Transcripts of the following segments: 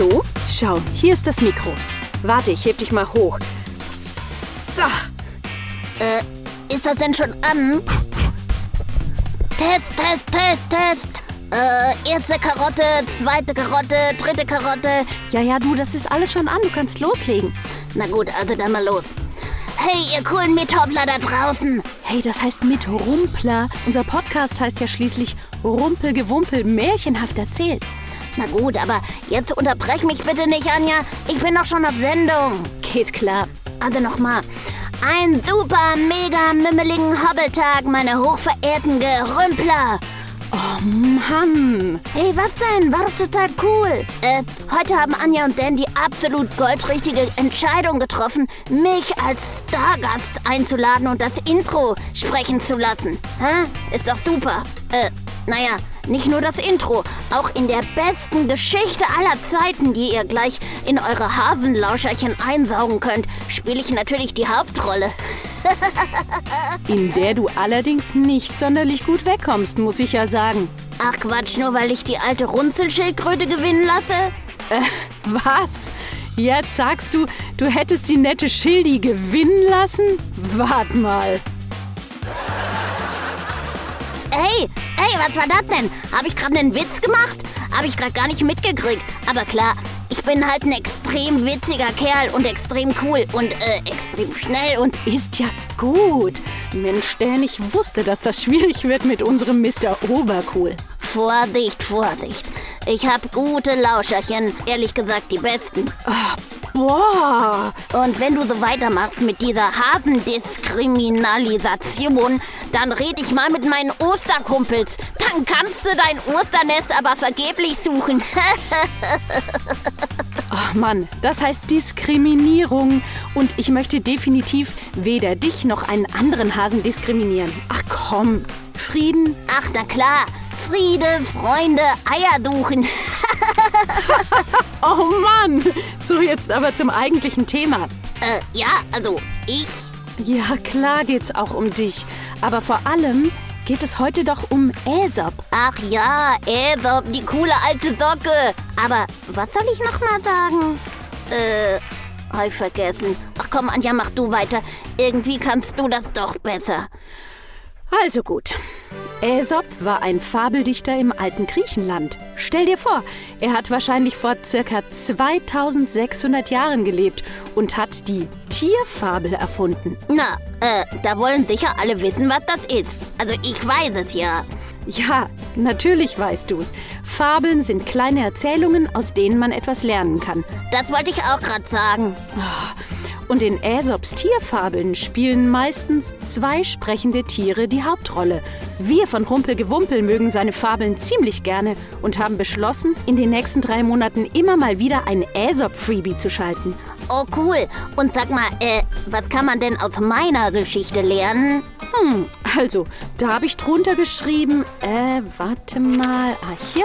So, schau, hier ist das Mikro. Warte, ich heb dich mal hoch. So. Äh, ist das denn schon an? Test, Test, Test, Test. Äh, erste Karotte, zweite Karotte, dritte Karotte. Ja, ja, du, das ist alles schon an. Du kannst loslegen. Na gut, also dann mal los. Hey, ihr coolen Mithopler da draußen. Hey, das heißt mit Rumpler. Unser Podcast heißt ja schließlich Rumpelgewumpel, märchenhaft erzählt. Na gut, aber jetzt unterbrech mich bitte nicht, Anja. Ich bin doch schon auf Sendung. Geht klar. Also nochmal. Ein super, mega mimmeligen Hobbeltag, meine hochverehrten Gerümpler. Oh Mann. Hey, was denn? War doch total cool. Äh, heute haben Anja und Dan die absolut goldrichtige Entscheidung getroffen, mich als Stargast einzuladen und das Intro sprechen zu lassen. Hä? Ist doch super. Äh, naja, nicht nur das Intro, auch in der besten Geschichte aller Zeiten, die ihr gleich in eure Hasenlauscherchen einsaugen könnt, spiele ich natürlich die Hauptrolle. In der du allerdings nicht sonderlich gut wegkommst, muss ich ja sagen. Ach Quatsch, nur weil ich die alte Runzelschildkröte gewinnen lasse? Äh, was? Jetzt sagst du, du hättest die nette Schildi gewinnen lassen? Wart mal. Hey, hey, was war das denn? Habe ich gerade einen Witz gemacht? Habe ich gerade gar nicht mitgekriegt. Aber klar, ich bin halt ein extrem witziger Kerl und extrem cool und äh, extrem schnell und Ist ja gut. Mensch, Dan, ich wusste, dass das schwierig wird mit unserem Mr. Obercool. Vorsicht, Vorsicht. Ich hab gute Lauscherchen, ehrlich gesagt die besten. Boah. Und wenn du so weitermachst mit dieser Hasendiskriminalisation, dann red ich mal mit meinen Osterkumpels. Dann kannst du dein Osternest aber vergeblich suchen. Ach Mann, das heißt Diskriminierung. Und ich möchte definitiv weder dich noch einen anderen Hasen diskriminieren. Ach komm, Frieden. Ach, na klar. Friede, Freunde, Eier suchen. Oh Mann. So, jetzt aber zum eigentlichen Thema. äh, ja, also ich. Ja, klar geht's auch um dich. Aber vor allem geht es heute doch um Aesop. Ach ja, Aesop, die coole alte Socke. Aber was soll ich noch mal sagen? Äh, hab ich vergessen. Ach komm, Anja, mach du weiter. Irgendwie kannst du das doch besser. Also gut. Aesop war ein Fabeldichter im alten Griechenland. Stell dir vor, er hat wahrscheinlich vor circa 2600 Jahren gelebt und hat die Tierfabel erfunden. Na, äh, da wollen sicher alle wissen, was das ist. Also ich weiß es ja. Ja, natürlich weißt du's. Fabeln sind kleine Erzählungen, aus denen man etwas lernen kann. Das wollte ich auch gerade sagen. Und in Aesops Tierfabeln spielen meistens zwei sprechende Tiere die Hauptrolle. Wir von Rumpelgewumpel mögen seine Fabeln ziemlich gerne und haben beschlossen, in den nächsten drei Monaten immer mal wieder ein Aesop-Freebie zu schalten. Oh cool. Und sag mal, äh, was kann man denn aus meiner Geschichte lernen? Hm, also, da habe ich drunter geschrieben, äh, warte mal, ah, hier.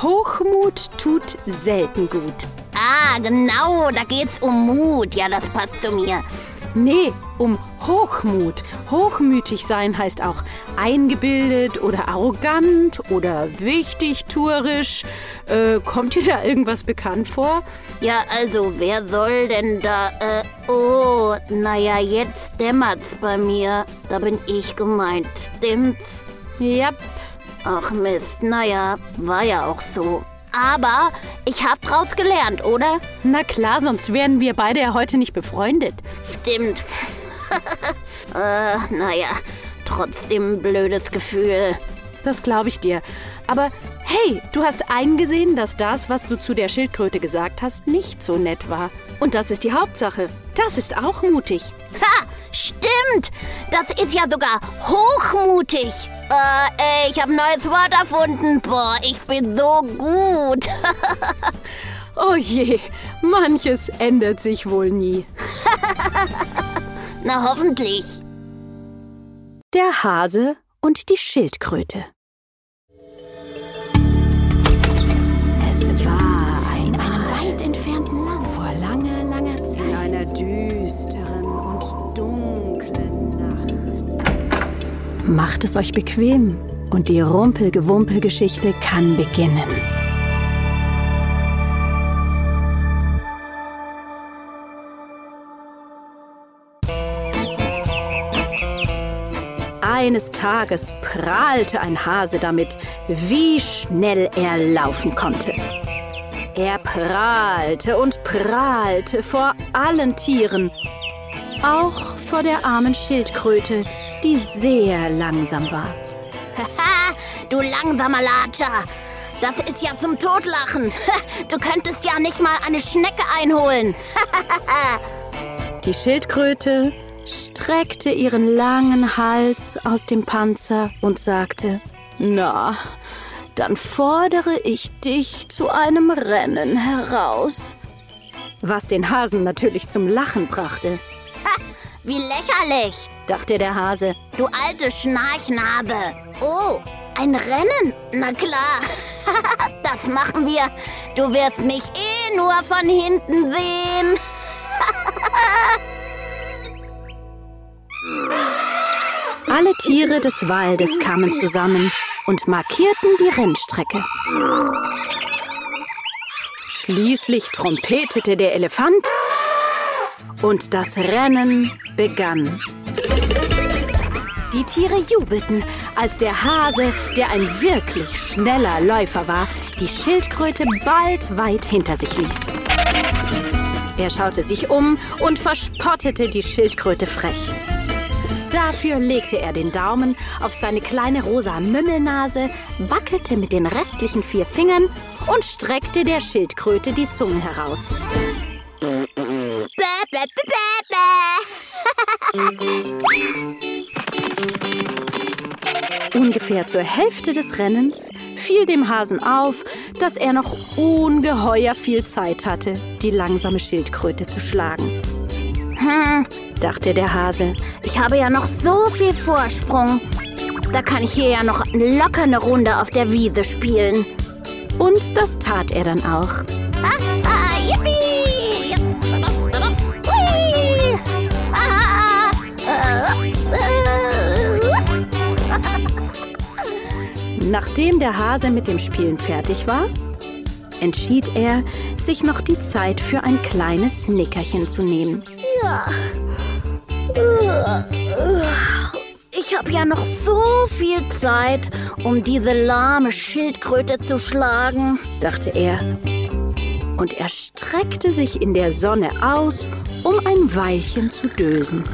Hochmut tut selten gut. Ah, genau, da geht's um Mut. Ja, das passt zu mir. Nee, um Hochmut. Hochmütig sein heißt auch eingebildet oder arrogant oder wichtigtuerisch. Äh, kommt dir da irgendwas bekannt vor? Ja, also, wer soll denn da, äh, oh, naja, jetzt dämmert's bei mir. Da bin ich gemeint, stimmt's? Ja, Ach Mist, naja, war ja auch so. Aber ich hab draus gelernt, oder? na klar, sonst wären wir beide ja heute nicht befreundet. Stimmt. äh, naja, trotzdem ein blödes Gefühl. Das glaube ich dir. Aber hey, du hast eingesehen, dass das, was du zu der Schildkröte gesagt hast, nicht so nett war. Und das ist die Hauptsache. Das ist auch mutig. Ha, stimmt. Das ist ja sogar hochmutig. Äh, ey, ich habe ein neues Wort erfunden. Boah, ich bin so gut. Oh je, manches ändert sich wohl nie. Na, hoffentlich. Der Hase und die Schildkröte. Macht es euch bequem und die Rumpelgewumpelgeschichte kann beginnen. Eines Tages prahlte ein Hase damit, wie schnell er laufen konnte. Er prahlte und prahlte vor allen Tieren, auch vor der armen Schildkröte, die sehr langsam war. Haha, du langsamer Latscher. Das ist ja zum Totlachen. Du könntest ja nicht mal eine Schnecke einholen. Die Schildkröte streckte ihren langen Hals aus dem Panzer und sagte, Na, dann fordere ich dich zu einem Rennen heraus. Was den Hasen natürlich zum Lachen brachte. Ha, wie lächerlich, dachte der Hase. Du alte Schnarchnase. Oh, ein Rennen? Na klar. das machen wir. Du wirst mich eh nur von hinten sehen. Alle Tiere des Waldes kamen zusammen und markierten die Rennstrecke. Schließlich trompetete der Elefant und das Rennen begann. Die Tiere jubelten, als der Hase, der ein wirklich schneller Läufer war, die Schildkröte bald weit hinter sich ließ. Er schaute sich um und verspottete die Schildkröte frech. Dafür legte er den Daumen auf seine kleine rosa Mümmelnase, wackelte mit den restlichen vier Fingern und streckte der Schildkröte die Zunge heraus. Bäh, bäh, bäh, Ungefähr zur Hälfte des Rennens fiel dem Hasen auf, dass er noch ungeheuer viel Zeit hatte, die langsame Schildkröte zu schlagen. Hm, dachte der Hase. Ich habe ja noch so viel Vorsprung. Da kann ich hier ja noch locker eine Runde auf der Wiese spielen. Und das tat er dann auch. Ah, ah, yippie! Nachdem der Hase mit dem Spielen fertig war, entschied er, sich noch die Zeit für ein kleines Nickerchen zu nehmen. Ja, ich habe ja noch so viel Zeit, um diese lahme Schildkröte zu schlagen, dachte er. Und er streckte sich in der Sonne aus, um ein Weilchen zu dösen.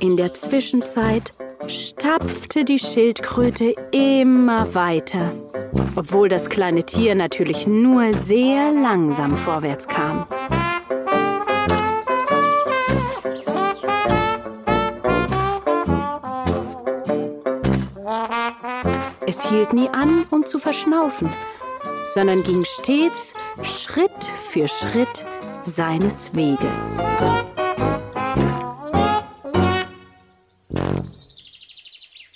In der Zwischenzeit stapfte die Schildkröte immer weiter, obwohl das kleine Tier natürlich nur sehr langsam vorwärts kam. Es hielt nie an, um zu verschnaufen, sondern ging stets Schritt für Schritt seines Weges.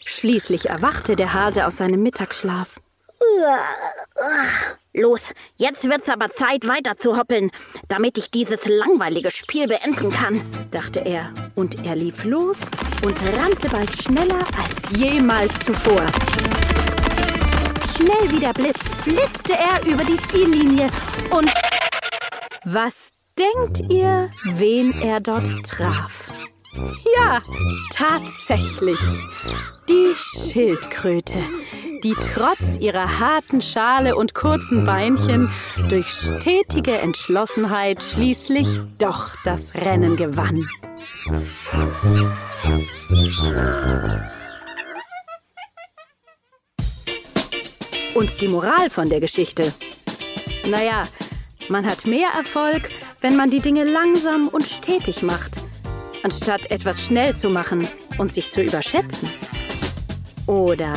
Schließlich erwachte der Hase aus seinem Mittagsschlaf. Los, jetzt wird's aber Zeit, weiter zu hoppeln, damit ich dieses langweilige Spiel beenden kann, dachte er. Und er lief los und rannte bald schneller als jemals zuvor. Schnell wie der Blitz flitzte er über die Ziellinie und was denkt ihr, wen er dort traf? Ja, tatsächlich. Die Schildkröte, die trotz ihrer harten Schale und kurzen Beinchen durch stetige Entschlossenheit schließlich doch das Rennen gewann. Und die Moral von der Geschichte? Naja, man hat mehr Erfolg, wenn man die Dinge langsam und stetig macht anstatt etwas schnell zu machen und sich zu überschätzen. Oder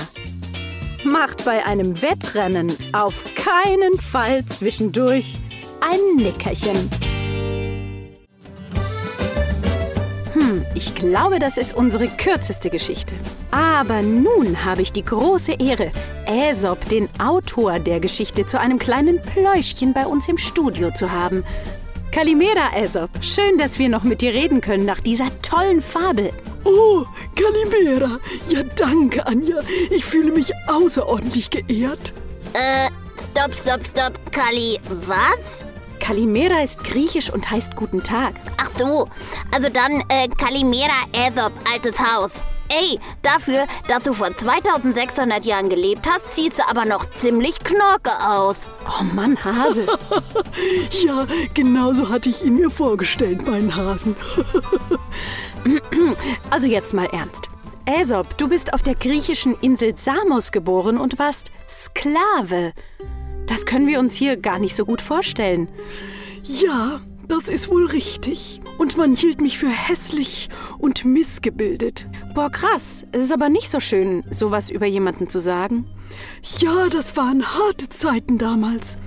macht bei einem Wettrennen auf keinen Fall zwischendurch ein Nickerchen. Hm, ich glaube, das ist unsere kürzeste Geschichte. Aber nun habe ich die große Ehre, Aesop, den Autor der Geschichte, zu einem kleinen Pläuschchen bei uns im Studio zu haben. Kalimera, Aesop. Schön, dass wir noch mit dir reden können nach dieser tollen Fabel. Oh, Kalimera. Ja, danke, Anja. Ich fühle mich außerordentlich geehrt. Äh, stopp, stopp, stopp, Kali. Was? Kalimera ist griechisch und heißt guten Tag. Ach so, also dann äh, Kalimera Aesop, altes Haus. Ey, dafür, dass du vor 2600 Jahren gelebt hast, siehst du aber noch ziemlich knorke aus. Oh Mann, Hase. ja, genauso hatte ich ihn mir vorgestellt, meinen Hasen. also jetzt mal ernst. Aesop, du bist auf der griechischen Insel Samos geboren und warst Sklave. Das können wir uns hier gar nicht so gut vorstellen. Ja, das ist wohl richtig. Und man hielt mich für hässlich und missgebildet. Boah, krass. Es ist aber nicht so schön, sowas über jemanden zu sagen. Ja, das waren harte Zeiten damals.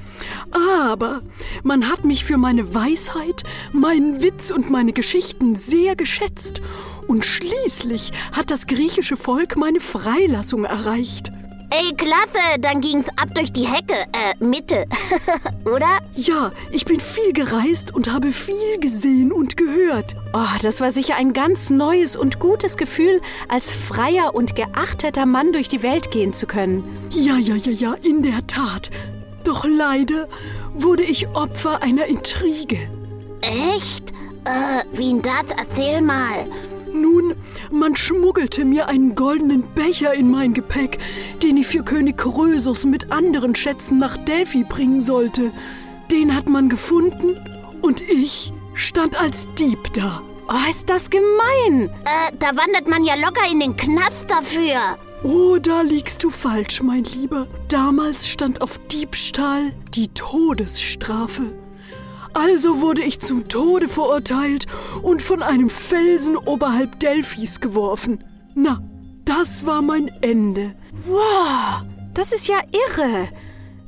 Aber man hat mich für meine Weisheit, meinen Witz und meine Geschichten sehr geschätzt. Und schließlich hat das griechische Volk meine Freilassung erreicht. Ey, klasse, dann ging's ab durch die Hecke, äh, Mitte, oder? Ja, ich bin viel gereist und habe viel gesehen und gehört. Oh, das war sicher ein ganz neues und gutes Gefühl, als freier und geachteter Mann durch die Welt gehen zu können. Ja, ja, ja, ja, in der Tat. Doch leider wurde ich Opfer einer Intrige. Echt? Äh, wie denn das? Erzähl mal. Nun, man schmuggelte mir einen goldenen Becher in mein Gepäck, den ich für König Krösus mit anderen Schätzen nach Delphi bringen sollte. Den hat man gefunden und ich stand als Dieb da. Oh, ist das gemein! Äh, da wandert man ja locker in den Knast dafür. Oh, da liegst du falsch, mein Lieber. Damals stand auf Diebstahl die Todesstrafe. Also wurde ich zum Tode verurteilt und von einem Felsen oberhalb Delphis geworfen. Na, das war mein Ende. Wow, das ist ja irre.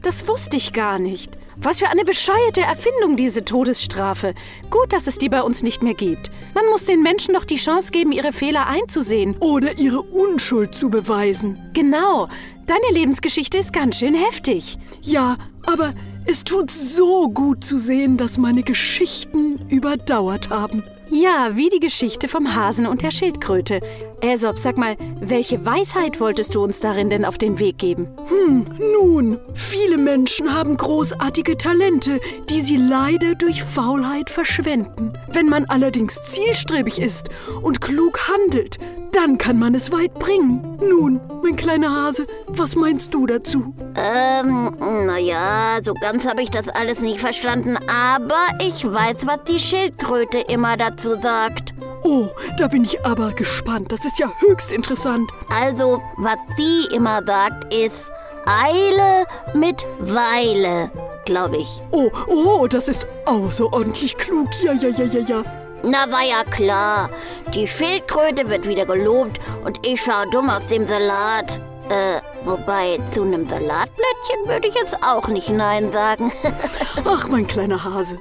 Das wusste ich gar nicht. Was für eine bescheuerte Erfindung, diese Todesstrafe. Gut, dass es die bei uns nicht mehr gibt. Man muss den Menschen doch die Chance geben, ihre Fehler einzusehen. Oder ihre Unschuld zu beweisen. Genau. Deine Lebensgeschichte ist ganz schön heftig. Ja, aber es tut so gut zu sehen, dass meine Geschichten überdauert haben. Ja, wie die Geschichte vom Hasen und der Schildkröte. Aesop, sag mal, welche Weisheit wolltest du uns darin denn auf den Weg geben? Hm, nun, viele Menschen haben großartige Talente, die sie leider durch Faulheit verschwenden. Wenn man allerdings zielstrebig ist und klug handelt, dann kann man es weit bringen. Nun, mein kleiner Hase, was meinst du dazu? Ähm, naja, so ganz habe ich das alles nicht verstanden, aber ich weiß, was die Schildkröte immer dazu sagt. Oh, da bin ich aber gespannt. Das ist ja höchst interessant. Also, was sie immer sagt, ist Eile mit Weile, glaube ich. Oh, oh, das ist außerordentlich klug. Ja, ja, ja, ja, ja. Na, war ja klar. Die Schildkröte wird wieder gelobt und ich schaue dumm aus dem Salat. Äh, wobei zu einem Salatblättchen würde ich jetzt auch nicht Nein sagen. Ach, mein kleiner Hase.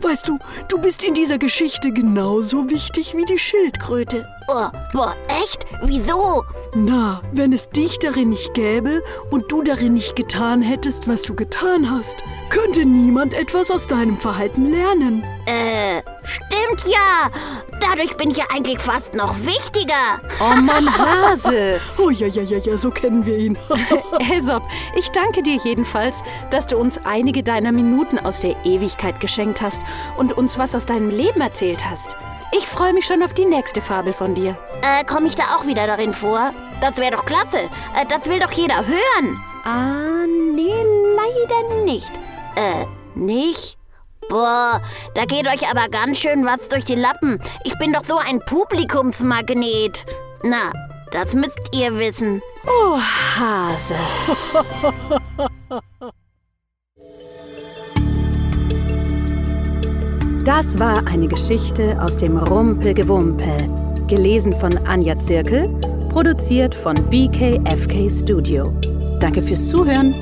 Weißt du, du bist in dieser Geschichte genauso wichtig wie die Schildkröte. Oh, boah, echt? Wieso? Na, wenn es dich darin nicht gäbe und du darin nicht getan hättest, was du getan hast, könnte niemand etwas aus deinem Verhalten lernen. Äh, stimmt ja. Dadurch bin ich ja eigentlich fast noch wichtiger. Oh Mann, Hase. oh ja, ja, ja, ja, so kennen wir ihn. Aesop, ich danke dir jedenfalls, dass du uns einige deiner Minuten aus der Ewigkeit geschenkt hast und uns was aus deinem Leben erzählt hast. Ich freue mich schon auf die nächste Fabel von dir. Äh, komme ich da auch wieder darin vor? Das wäre doch klasse. Äh, das will doch jeder hören. Ah, nee, leider nicht. Äh, nicht? Boah, da geht euch aber ganz schön was durch die Lappen. Ich bin doch so ein Publikumsmagnet. Na, das müsst ihr wissen. Oh, Hase. Das war eine Geschichte aus dem Rumpelgewumpel. Gelesen von Anja Zirkel, produziert von BKFK Studio. Danke fürs Zuhören.